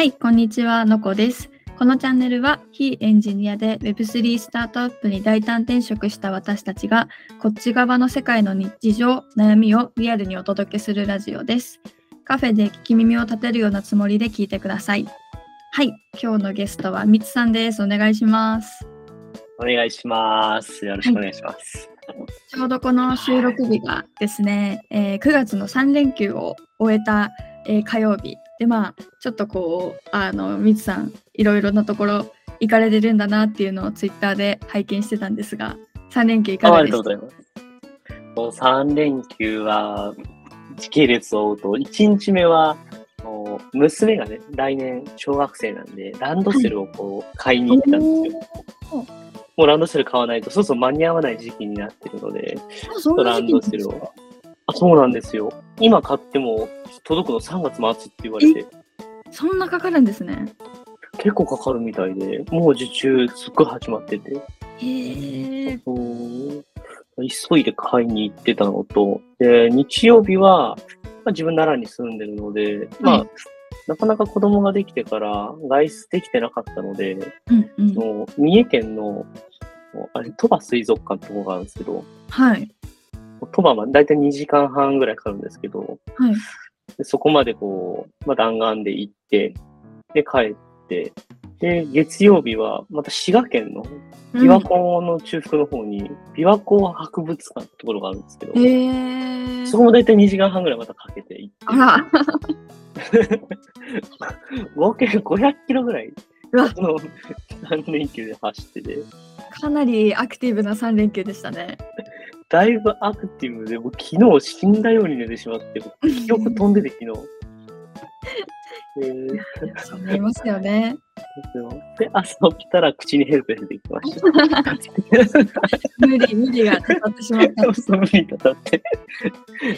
はい、こんにちは、のこです。このチャンネルは非エンジニアで Web3 スタートアップに大胆転職した私たちがこっち側の世界の日常、悩みをリアルにお届けするラジオです。カフェで聞き耳を立てるようなつもりで聞いてください。はい、今日のゲストはみつさんです。お願いします。お願いします。よろしくお願いします。ちょうどこの収録日がですね、えー9月の3連休を終えた、えー火曜日でまあちょっとこうあのみつさんいろいろなところ行かれてるんだなっていうのをツイッターで拝見してたんですが3連休いかあがでしたありがとうございます。もう3連休は時系列を追うと、1日目はもう娘がね、来年小学生なんで、ランドセルをこう買いに行ってたんですよ。おーもうランドセル買わないと、そうそう間に合わない時期になってるので、ランドセルを。あ、そうなんですよ。今買っても届くの3月末って言われて、そんなかかるんですね。結構かかるみたいで、もう受注すっごい始まってて、へえ。そう。急いで買いに行ってたのと、で、日曜日は、まあ、自分奈良に住んでるので、まあ、なかなか子供ができてから外出できてなかったので、うんうん。三重県の、あれ、鳥羽水族館ってとこがあるんですけど、はい鳥羽までだいたい2時間半ぐらいかかるんですけど、はい。でそこまでこう、まあ、弾丸で行って、で、帰って、で、月曜日は、また滋賀県の琵琶湖の中腹の方に、琵琶湖博物館ってところがあるんですけど、うん。そこもだいたい2時間半ぐらいまたかけて行って、あら。合計500キロぐらい、の3連休で走ってて、かなりアクティブな3連休でしたね。だいぶアクティブで、もう昨日死んだように寝てしまって、記憶飛んでて昨日。えーそうなりますよね。で、朝起きたら口にヘルペスできました。無理無理がたたってしまった。そう無理だったって。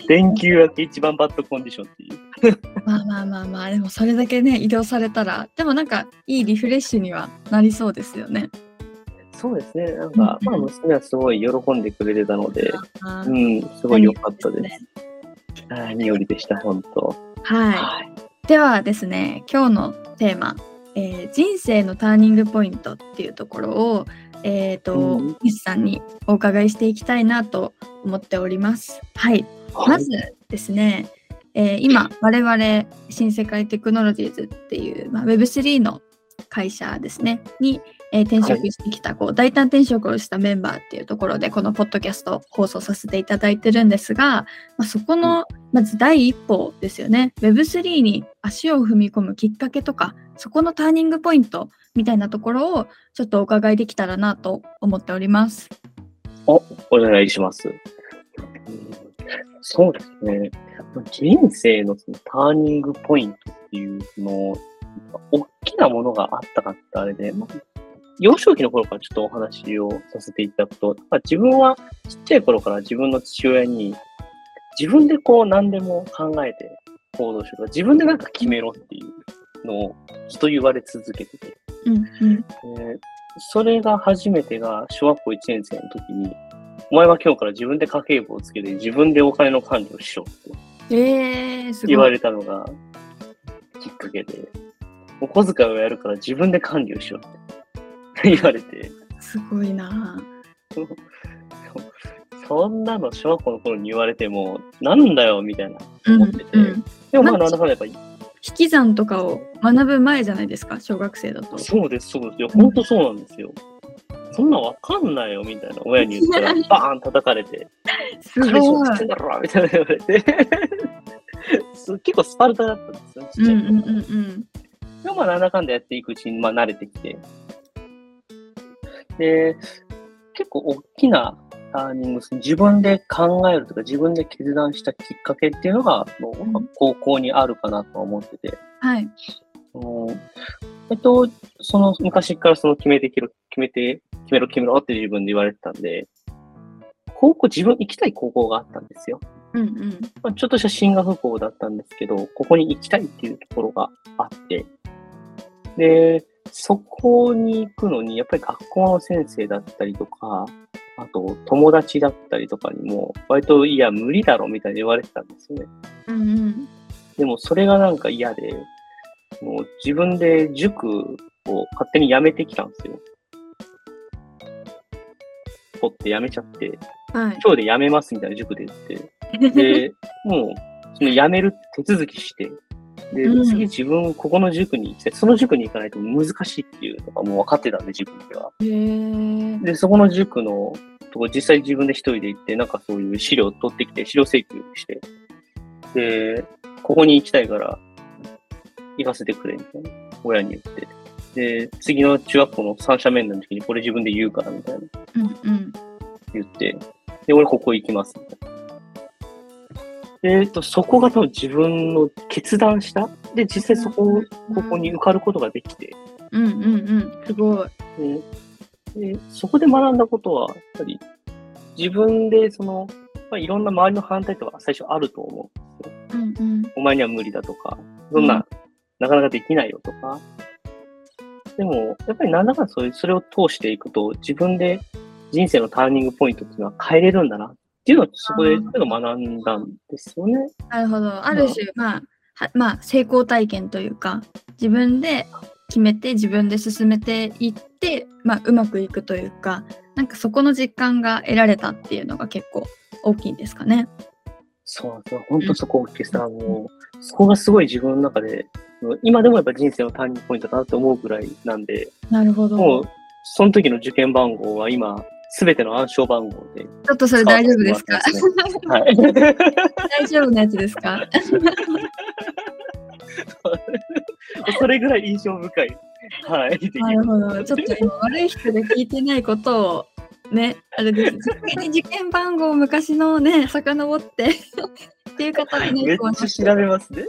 連休明け一番バッドコンディションっていう。まあまあまあまあでもそれだけね移動されたらでもなんかいいリフレッシュにはなりそうですよね。そうですね。なんか、うんまあ、娘はすごい喜んでくれてたので、あーうん、すごい良かったでねす。何よりでした、本当。はい。はい。ではですね今日のテーマ、えー人生のターニングポイントっていうところをえっ、とうん西さんにお伺いしていきたいなと思っております。はい。まずですね、えー今我々新世界テクノロジーズっていう、まあ、Web3 の会社ですねに、えー転職してきた、こう大胆転職をしたメンバーっていうところでこのポッドキャスト放送させていただいてるんですが、まあ、そこのまず第一歩ですよね Web3 に足を踏み込むきっかけとかそこのターニングポイントみたいなところをちょっとお伺いできたらなと思っております。お願いします。うんそうですね。人生のそのターニングポイントっていうの、大きなものがあったかってあれで、まあ幼少期の頃からちょっとお話をさせていただくと、まあ、自分はちっちゃい頃から自分の父親に、自分でこう何でも考えて行動しろ。自分でなんか決めろっていうのをずっと言われ続けてて。うんうんえーそれが初めてが小学校1年生の時に、お前は今日から自分で家計簿をつけて自分でお金の管理をしろって言わ。れたのがきっかけで、お小遣いをやるから自分で管理をしろって言われて、すごいなそんなの小学校の頃に言われても、なんだよみたいなぁ。思ってて、うんでもまあまあなんだかんだやっぱり、引き算とかを学ぶ前じゃないですか、小学生だと。そうです、そうですよ。本当そうなんですよ。そんなんわかんないよみたいな親に言ったら、バーン叩かれて、す彼氏ごいをしてん。だろみたいな言われてす 結構スパルタだったんですよ、ちっちゃい頃うんうんうんうん。でもまあなんだかんだやっていくうちにまあ慣れてきて。で、結構大きなターニングス、自分で考えるとか自分で決断したきっかけっていうのが、もううん高校にあるかなとは思ってて。はい。うんえっと、その昔からその決めて決めて、決めろ決めろって自分で言われてたんで、高校、自分行きたい高校があったんですよ。うんうん。まあ、ちょっとした進学校だったんですけど、ここに行きたいっていうところがあって、で、そこに行くのに、やっぱり学校の先生だったりとか、あと友達だったりとかにも、割と、いや、無理だろみたいに言われてたんですよね。うんうん。でも、それがなんか嫌で、その自分で塾を勝手に辞めてきたんですよ。ポって辞めちゃって、はい。今日で辞めますみたいな塾で言って、で、もう、その辞める手続きして、で、うん次自分ここの塾に行って、その塾に行かないと難しいっていうのがもう分かってたんで、自分では。へーで、そこの塾のとこ実際自分で一人で行って、なんかそういう資料を取ってきて、資料請求して、で、ここに行きたいから、行かせてくれ、みたいな。親に言って。で、次の中学校の三者面談の時にこれ自分で言うから、みたいな。うんうん。言って、で、俺ここ行きます、みたいな。えっ、と、そこが多分自分の決断した？で、実際そこ、ここに受かることができて、うんうんうん。すごい。ででそこで学んだことは、やっぱり自分でその、まあ、いろんな周りの反対とか最初あると思うんですよ。うんうん。お前には無理だとか、そんな、うんなかなかできないよとか。でも、やっぱりなんだかんだそれそれを通していくと、自分で人生のターニングポイントっていうのは変えれるんだなっていうのをそこで学んだんですよね。なるほど。ある種、まあ、はまあ、成功体験というか、自分で決めて、自分で進めていって、まあ、うまくいくというか、なんかそこの実感が得られたっていうのが結構大きいんですかね。そうなんですよ。本当そこ大きいさ、もう、そこがすごい自分の中で、今でもやっぱ人生のターニングポイントだなって思うぐらいなんで、なるほど。もう、その時の受験番号は今、すべての暗証番号で。ちょっとそれ大丈夫ですか？大丈夫なやつですか？それぐらい印象深い。はい。なるほど。ちょっと今悪い人で聞いてないことをね、あれです。実験番号を昔のね、遡ってっていう方にね、めっちゃ調べますね。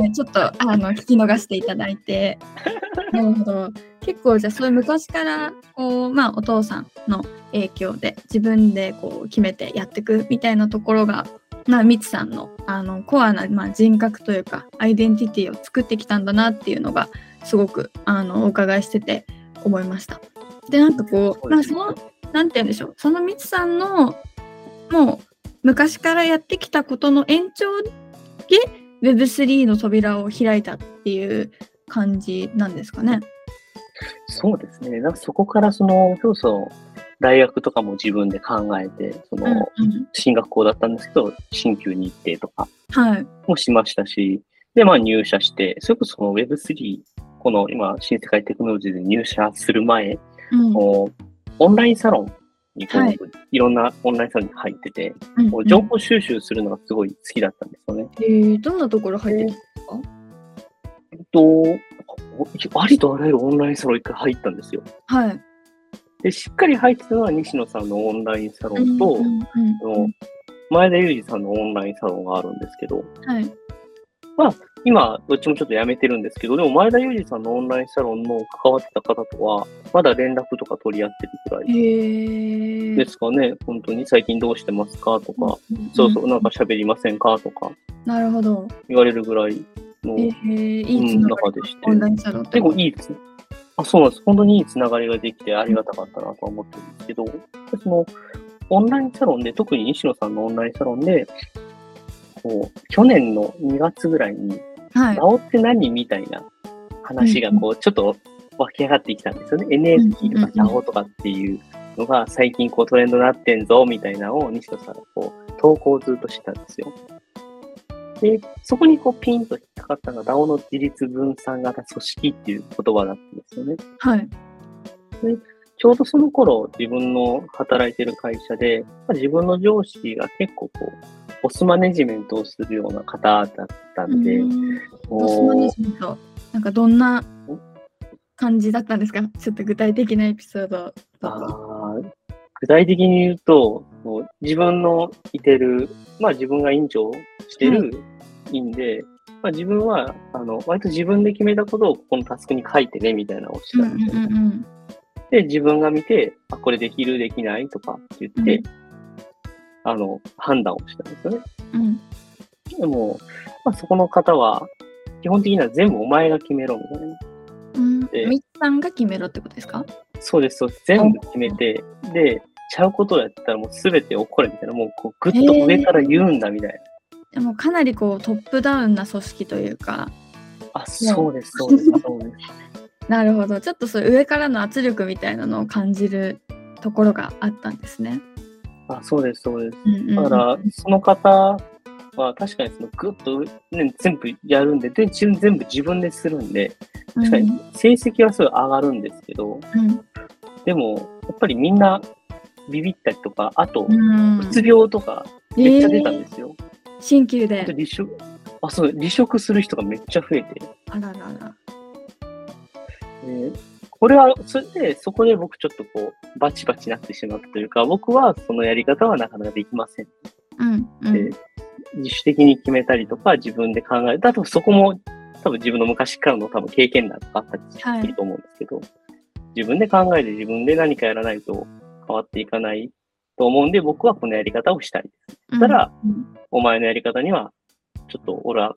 ねちょっとあの聞き逃していただいて。なるほど。結構じゃあそういう昔からこう、まあ、お父さんの影響で自分でこう決めてやっていくみたいなところが、まあ、みつさんのあのコアな、まあ、人格というかアイデンティティを作ってきたんだなっていうのがすごくあのお伺いしてて思いました。でなんかこう、まあ、そのなんて言うんでしょうそのみつさんのもう昔からやってきたことの延長で Web3 の扉を開いたっていう感じなんですかね。そうですね。なんかそこからその、そうそう、大学とかも自分で考えて、その、うん進学校だったんですけど、新旧に行ってとかはい。もしましたし、で、まあ入社して、それこそその Web3、この今、新世界テクノロジーで入社する前、うんオンラインサロンいい、ろんなオンラインサロンに入ってて、情報収集するのがすごい好きだったんですよね。えーどんなところ入ってるえっと、ありとあらゆるオンラインサロン一回入ったんですよ。はい。で、しっかり入ってたのは西野さんのオンラインサロンと、うんうんうん前田裕二さんのオンラインサロンがあるんですけど、はい。今、どっちもちょっとやめてるんですけど、でも前田裕二さんのオンラインサロンの関わってた方とは、まだ連絡とか取り合ってるくらへいえ。ですかね。本当に最近どうしてますかとか、そうそう、なんか喋りませんかとかなるほど。言われるぐらいの、えー、いうん、い中でして結構いいですね。あ、そうなんです。本当にいいつながりができてありがたかったなとは思ってるんですけど、その、オンラインサロンで、特に西野さんのオンラインサロンで、こう、去年の2月ぐらいに、はい。DAO って何みたいな話が、こう、ちょっと湧き上がってきたんですよね。NFT とかうんうんうん DAO とかっていうのが最近こうトレンドになってんぞ、みたいなのを西野さんがこう、投稿をずっとしてたんですよ。で、そこにこうピンと引っかかったのが DAO の自立分散型組織っていう言葉だったんですよね。はい。ちょうどその頃、自分の働いてる会社で、まあ自分の上司が結構こう、ボスマネジメントをするような方だったんで、うんこうボスマネジメント。なんかどんな感じだったんですか？ちょっと具体的なエピソード。あー具体的に言うと、自分のいてる、まあ自分が委員長してる院で、まあ自分は、あの、割と自分で決めたことをここのタスクに書いてね、みたいなのをしてうんうんたんですよ。うんうん。で、自分が見て、あ、これできる、できないとかって言って、うんあの、判断をしたんですよね。うんでも、まあそこの方は、基本的には全部お前が決めろ、みたいな。うん。でみっさんが決めろってことですか？そうです、そうです。全部決めて、で、ちゃうことをやったらもうすべて怒れみたいな、もうこうぐっと上から言うんだみたいな。でもかなりこうトップダウンな組織というか、あ、そうです、そうです、そうです。なるほど。ちょっとそう上からの圧力みたいなのを感じるところがあったんですね。あ、そうです、そうです。うんうんうんだから、その方は確かにそのぐっと、ね、全部やるんで、で、全部自分でするんで、確かに成績はすごい上がるんですけど、うんでも、やっぱりみんなビビったりとか、あと、うつ病とかめっちゃ出たんですよ。鍼灸ほんとで。離職、あ、そう、離職する人がめっちゃ増えて、あららら。でこれは、それで、そこで僕ちょっとこう、バチバチになってしまったというか、僕はそのやり方はなかなかできません。うんうでん。自主的に決めたりとか、自分で考える。多分そこも、多分自分の昔からの多分経験談とかあったりすると思うんですけど、自分で考えて自分で何かやらないと変わっていかないと思うんで、僕はこのやり方をしたいです。うんたら、うんお前のやり方には、ちょっと俺は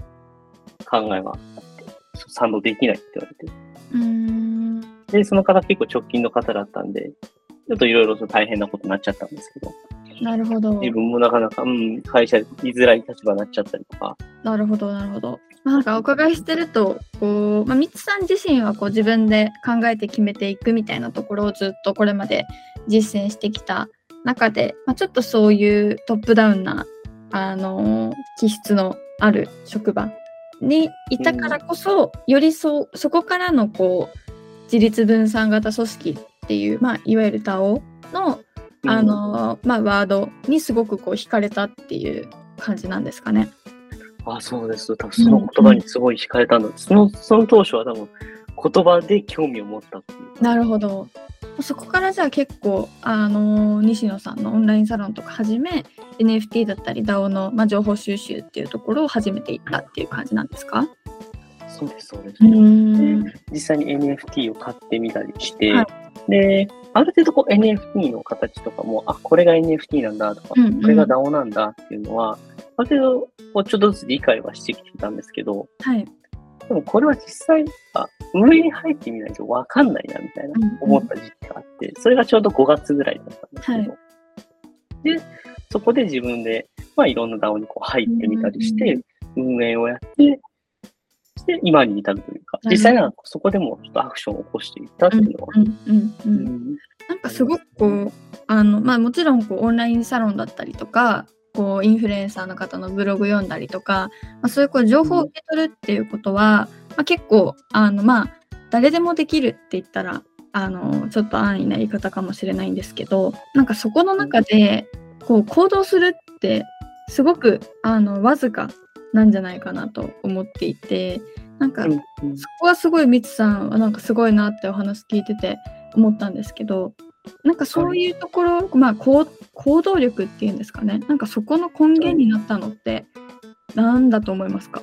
考えはあって、賛同できないって言われて。うん。で、その方結構直近の方だったんで、ちょっといろいろと大変なことになっちゃったんですけど、なるほど。自分もなかなか、うん、会社居づらい立場になっちゃったりとか、なるほど、なるほど。まあ、なんかお伺いしてると、こう、まあ、ミツさん自身はこう自分で考えて決めていくみたいなところをずっとこれまで実践してきた中で、まあ、ちょっとそういうトップダウンな、あのー気質のある職場にいたからこそ、よりそうそこからのこう自立分散型組織っていう、まあ、いわゆる DAO のあのーまあ、ワードにすごくこう惹かれたっていう感じなんですかね。あ、そうです。多分その言葉にすごい惹かれたんだ。その、その当初は多分言葉で興味を持ったっていう。なるほど。そこからじゃあ結構、あのー西野さんのオンラインサロンとか始め NFT だったり DAO の、まあ、情報収集っていうところを始めていったっていう感じなんですか？そうです、そうです。ん。で実際に NFT を買ってみたりして、はい。で、ある程度こう NFT の形とかも、あ、これが NFT なんだとか、うんうん。これが DAO なんだっていうのは、ある程度ちょっとずつ理解はしてきてたんですけど、はい。でもこれは実際、あ上に入ってみないとわかんないなみたいなうんうん。思った時期があって、それがちょうど5月ぐらいだったんですけど、はい。で、そこで自分で、まあ、いろんな DAO にこう入ってみたりしうんて、運営をやって、して今に至るというか、実際にはそこでもちょっとアクションを起こしていったっていうのは、なんかすごくこうあの、まあ、もちろんこうオンラインサロンだったりとかこうインフルエンサーの方のブログ読んだりとか、まあ、そういうこう情報を受け取るっていうことは、まあ、結構あの、まあ、誰でもできるって言ったらあのちょっと安易な言い方かもしれないんですけどなんかそこの中でこう行動するってすごくあのわずかなんじゃないかなと思っていてなんかうんうん。そこはすごいミツさんはなんかすごいなってお話聞いてて思ったんですけどなんかそういうところ、まあ行行動力っていうんですかね。なんかそこの根源になったのって何だと思いますか、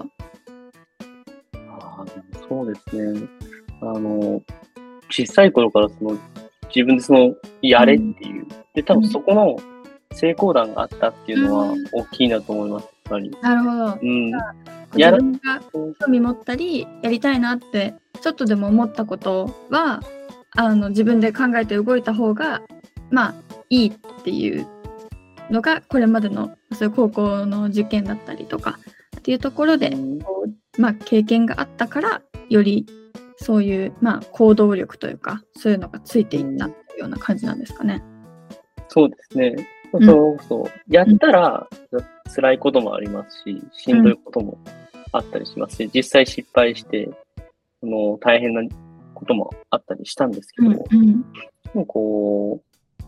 あそうですね。あの、小さい頃からその自分でそのやれっていう、で、多分そこの成功談があったっていうのはうん大きいなと思います、やっぱり。なるほどうん。が興味持ったりやりたいなってちょっとでも思ったことはあの自分で考えて動いた方がまあいいっていうのがこれまでのそういう高校の受験だったりとかっていうところでまあ、経験があったからよりそういう、まあ、行動力というかそういうのがついていったような感じなんですかね。そうですね。ん。そうそう。やったら、辛いこともありますし、しんどいこともあったりしますし、実際失敗して、その大変なこともあったりしたんですけど、うんうん、でもこう、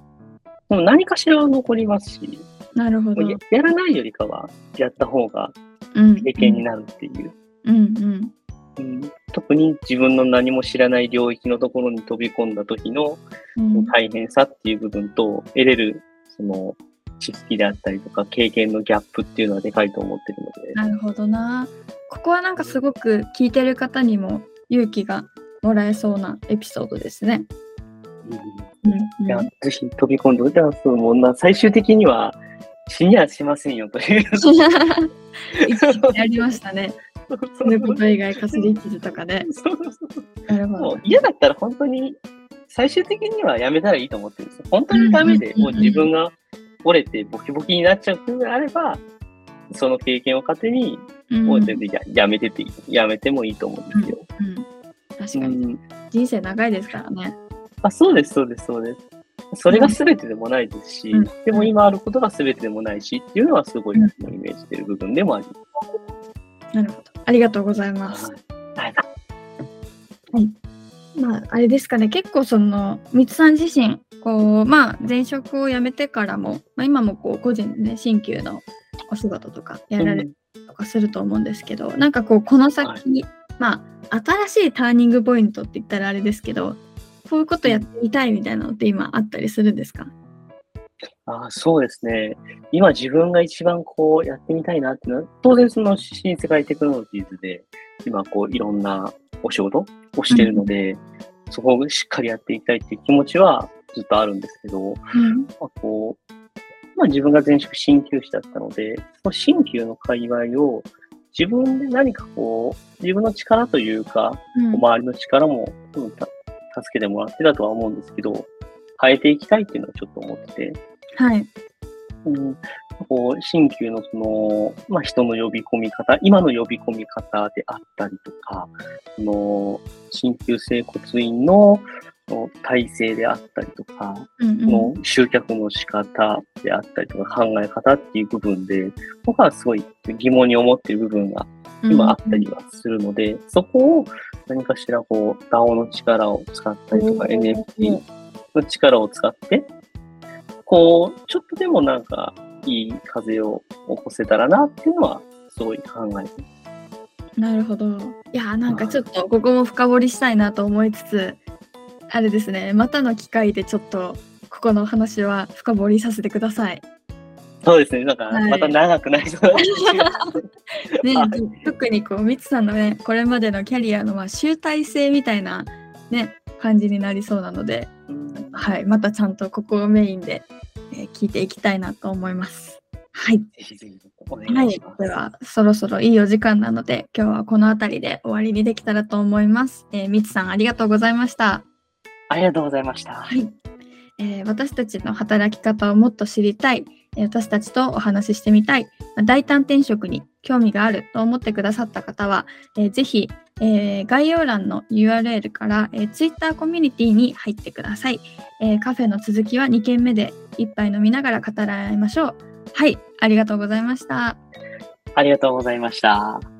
でも何かしらは残りますし、なるほど。ややらないよりかはやった方がうん。経験になるっていう、うんうん。うん。特に自分の何も知らない領域のところに飛び込んだ時のうん。大変さっていう部分と得れるその知識であったりとか経験のギャップっていうのはでかいと思ってるので、なるほどな。ここはなんかすごく聞いてる方にも勇気がもらえそうなエピソードですね。うんうんいやぜひ飛び込んで、だからそうもうな最終的には死にはしませんよという。やりましたね。すること以外かすり傷とかで。なるほど。嫌だったら本当に最終的にはやめたらいいと思ってるんですよ。本当にダメで、うんもう自分が折れてボキボキになっちゃうっていうのであれば、その経験を糧にもう全然ややめてていい、やめてもいいと思うんですよ。うんうん確かに、人生長いですからね。あそうです、そうです、そうです。それが全てでもないですし、うんでも今あることが全てでもないしっていうのはすごいイメージしてる部分でもあります。なるほど。ありがとうございます。はいまあ、あれですかね、結構その、みつさん自身、こう、まあ、前職を辞めてからも、まあ、今もこう、個人でね、新旧のお仕事とかやられるとかすると思うんですけど、なんかこう、この先、はいまあ、新しいターニングポイントって言ったらあれですけど、こういうことやってみたいみたいなのって今あったりするんですか？あそうですね。今自分が一番こうやってみたいなっていうのは、当然その新世界テクノロジーズで、今こういろんなお仕事をしてるので、そこをしっかりやっていきたいっていう気持ちはずっとあるんですけど、うん。まあ、こう、まあ自分が前職鍼灸師だったので、その鍼灸の界隈を自分で何かこう、自分の力というか、うん周りの力もうんた助けてもらってたとは思うんですけど、変えていきたいっていうのはちょっと思ってて、はい。うん、こう、新旧のその、まあ、人の呼び込み方、今の呼び込み方であったりとか、その、新旧整骨院の体制であったりとか、うんうん。その集客の仕方であったりとか考え方っていう部分で、僕はすごい疑問に思っている部分が今あったりはするので、そこを何かしらこう、DAO の力を使ったりとか、うん NFT の力を使って、こう、ちょっとでもなんか、いい風を起こせたらなっていうのは、すごい考えて。なるほど。いやーなんかちょっとここも深掘りしたいなと思いつつあれですね。またの機会でちょっとここの話は深掘りさせてください。そうですね、なんか、はい。また長くなりそう はい。特にこうミツさんのねこれまでのキャリアのまあ集大成みたいなね感じになりそうなので、うん。はい、またちゃんとここをメインで、えー聞いていきたいなと思います。はい。ぜひぜひおはい。ではそろそろいいお時間なので今日はこの辺りで終わりにできたらと思います。えー、みつさんありがとうございました。ありがとうございました。はい、えー私たちの働き方をもっと知りたい、えー私たちとお話ししてみたい、大胆転職に興味があると思ってくださった方は、えーぜひ、えー概要欄の URL から、えー Twitter コミュニティに入ってください、えーカフェの続きは2軒目で一杯飲みながら語らいましょう。はい、ありがとうございました。ありがとうございました。